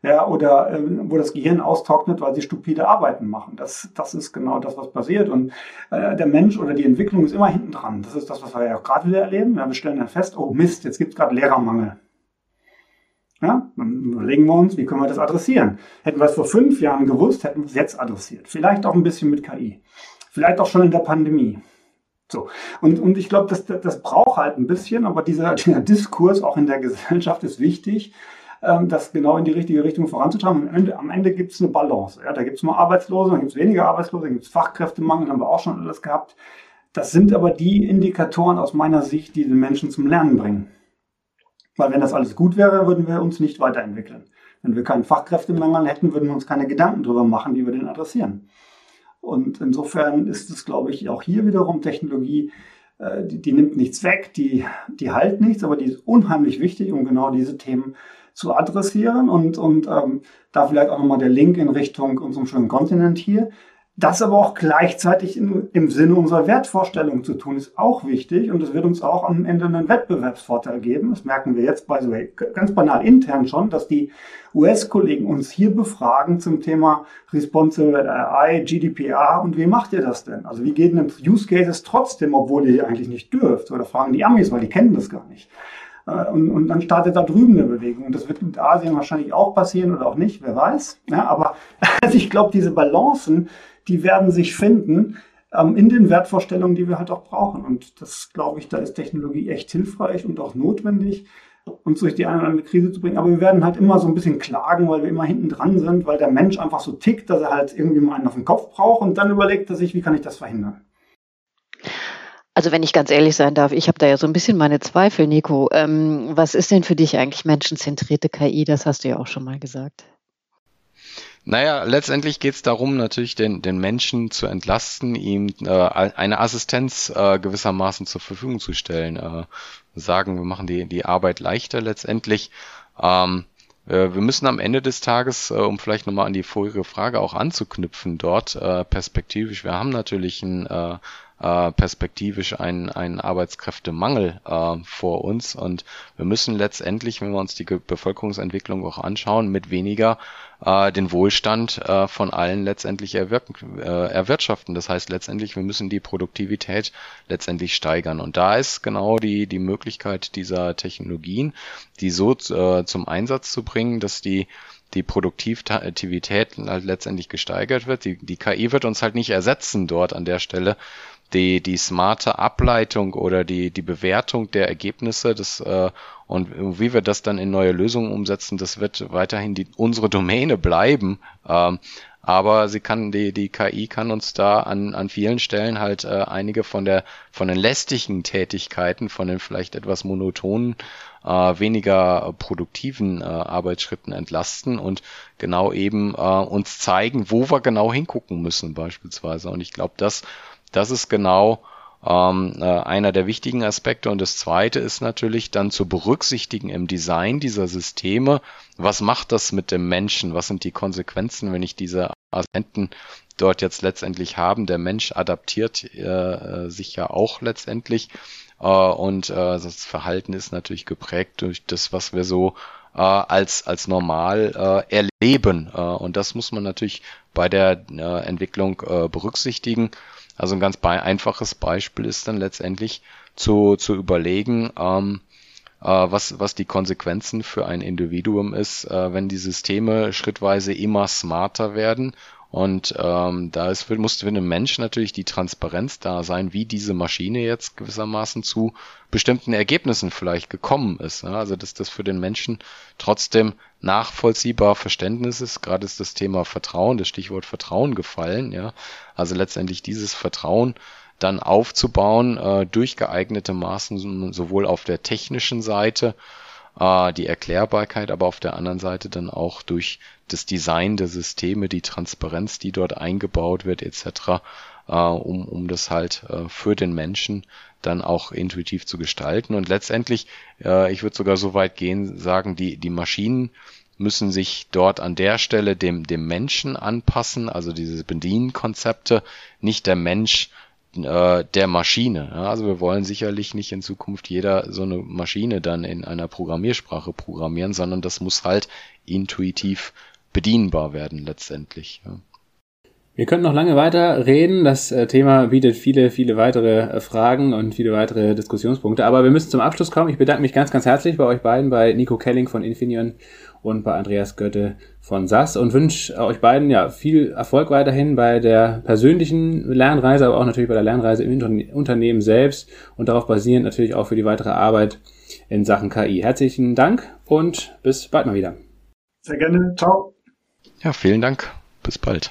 Speaker 4: Ja, oder äh, wo das Gehirn austrocknet, weil sie stupide Arbeiten machen. Das, das ist genau das, was passiert. Und äh, der Mensch oder die Entwicklung ist immer hinten dran. Das ist das, was wir ja auch gerade wieder erleben. Ja, wir stellen dann fest, oh Mist, jetzt gibt es gerade Lehrermangel. Ja, dann überlegen wir uns, wie können wir das adressieren. Hätten wir es vor fünf Jahren gewusst, hätten wir es jetzt adressiert. Vielleicht auch ein bisschen mit KI. Vielleicht auch schon in der Pandemie. So. Und, und ich glaube, das, das braucht halt ein bisschen, aber dieser, dieser Diskurs auch in der Gesellschaft ist wichtig, ähm, das genau in die richtige Richtung voranzutreiben. Am Ende, Ende gibt es eine Balance. Ja? Da gibt es mal Arbeitslose, dann gibt es weniger Arbeitslose, dann gibt es Fachkräftemangel, haben wir auch schon alles gehabt. Das sind aber die Indikatoren aus meiner Sicht, die den Menschen zum Lernen bringen. Weil wenn das alles gut wäre, würden wir uns nicht weiterentwickeln. Wenn wir keinen Fachkräftemangel hätten, würden wir uns keine Gedanken darüber machen, wie wir den adressieren. Und insofern ist es, glaube ich, auch hier wiederum Technologie, äh, die, die, nimmt nichts weg, die, die heilt nichts, aber die ist unheimlich wichtig, um genau diese Themen zu adressieren. Und, und ähm, da vielleicht auch nochmal der Link in Richtung unserem schönen Kontinent hier. Das aber auch gleichzeitig in, im Sinne unserer Wertvorstellung zu tun, ist auch wichtig und es wird uns auch am Ende einen Wettbewerbsvorteil geben. Das merken wir jetzt, by the way, ganz banal intern schon, dass die US-Kollegen uns hier befragen zum Thema Responsible AI, GDPR und wie macht ihr das denn? Also wie geht denn Use Cases trotzdem, obwohl ihr eigentlich nicht dürft? Oder fragen die Amis, weil die kennen das gar nicht. Äh, und, und dann startet da drüben eine Bewegung. Und das wird mit Asien wahrscheinlich auch passieren oder auch nicht, wer weiß. Ja, aber also ich glaube, diese Balancen, die werden sich finden ähm, in den Wertvorstellungen, die wir halt auch brauchen. Und das glaube ich, da ist Technologie echt hilfreich und auch notwendig, uns durch die eine oder andere Krise zu bringen. Aber wir werden halt immer so ein bisschen klagen, weil wir immer hinten dran sind, weil der Mensch einfach so tickt, dass er halt irgendwie mal einen auf den Kopf braucht und dann überlegt er sich, wie kann ich das verhindern.
Speaker 2: Also wenn ich ganz ehrlich sein darf, ich habe da ja so ein bisschen meine Zweifel, Nico. Ähm, was ist denn für dich eigentlich menschenzentrierte KI? Das hast du ja auch schon mal gesagt.
Speaker 3: Naja, letztendlich geht es darum, natürlich den, den Menschen zu entlasten, ihm äh, eine Assistenz äh, gewissermaßen zur Verfügung zu stellen. Äh, sagen, wir machen die, die Arbeit leichter letztendlich. Ähm, äh, wir müssen am Ende des Tages, äh, um vielleicht nochmal an die vorige Frage auch anzuknüpfen, dort äh, perspektivisch, wir haben natürlich ein äh, äh, perspektivisch einen, einen Arbeitskräftemangel äh, vor uns. Und wir müssen letztendlich, wenn wir uns die Bevölkerungsentwicklung auch anschauen, mit weniger äh, den Wohlstand äh, von allen letztendlich erwirken, äh, erwirtschaften. Das heißt letztendlich, wir müssen die Produktivität letztendlich steigern. Und da ist genau die, die Möglichkeit dieser Technologien, die so äh, zum Einsatz zu bringen, dass die die Produktivität halt letztendlich gesteigert wird. Die, die KI wird uns halt nicht ersetzen dort an der Stelle, die, die smarte Ableitung oder die, die Bewertung der Ergebnisse das, äh, und wie wir das dann in neue Lösungen umsetzen, das wird weiterhin die, unsere Domäne bleiben. Ähm, aber sie kann, die, die KI kann uns da an, an vielen Stellen halt äh, einige von der, von den lästigen Tätigkeiten, von den vielleicht etwas monotonen, äh, weniger produktiven äh, Arbeitsschritten entlasten und genau eben äh, uns zeigen, wo wir genau hingucken müssen beispielsweise. Und ich glaube, das das ist genau ähm, äh, einer der wichtigen Aspekte. Und das Zweite ist natürlich dann zu berücksichtigen im Design dieser Systeme, was macht das mit dem Menschen? Was sind die Konsequenzen, wenn ich diese Assistenten dort jetzt letztendlich haben? Der Mensch adaptiert äh, sich ja auch letztendlich. Äh, und äh, das Verhalten ist natürlich geprägt durch das, was wir so äh, als, als normal äh, erleben. Äh, und das muss man natürlich bei der äh, Entwicklung äh, berücksichtigen. Also ein ganz einfaches Beispiel ist dann letztendlich zu, zu überlegen, ähm, äh, was, was die Konsequenzen für ein Individuum ist, äh, wenn die Systeme schrittweise immer smarter werden und ähm, da ist, muss für den Mensch natürlich die Transparenz da sein, wie diese Maschine jetzt gewissermaßen zu bestimmten Ergebnissen vielleicht gekommen ist. Ja? Also dass das für den Menschen trotzdem nachvollziehbar Verständnis ist. Gerade ist das Thema Vertrauen, das Stichwort Vertrauen gefallen. Ja? Also letztendlich dieses Vertrauen dann aufzubauen äh, durch geeignete Maßen sowohl auf der technischen Seite äh, die Erklärbarkeit, aber auf der anderen Seite dann auch durch das Design der Systeme, die Transparenz, die dort eingebaut wird, etc., äh, um, um das halt äh, für den Menschen dann auch intuitiv zu gestalten. Und letztendlich, äh, ich würde sogar so weit gehen, sagen, die, die Maschinen müssen sich dort an der Stelle dem, dem Menschen anpassen, also diese Bedienkonzepte, nicht der Mensch äh, der Maschine. Ja, also wir wollen sicherlich nicht in Zukunft jeder so eine Maschine dann in einer Programmiersprache programmieren, sondern das muss halt intuitiv bedienbar werden letztendlich. Ja.
Speaker 1: Wir könnten noch lange weiter reden. Das äh, Thema bietet viele, viele weitere äh, Fragen und viele weitere Diskussionspunkte. Aber wir müssen zum Abschluss kommen. Ich bedanke mich ganz, ganz herzlich bei euch beiden, bei Nico Kelling von Infineon und bei Andreas Götte von SAS und wünsche euch beiden ja viel Erfolg weiterhin bei der persönlichen Lernreise, aber auch natürlich bei der Lernreise im Unternehmen selbst und darauf basierend natürlich auch für die weitere Arbeit in Sachen KI. Herzlichen Dank und bis bald mal wieder.
Speaker 4: Sehr gerne. Ciao.
Speaker 3: Ja, vielen Dank. Bis bald.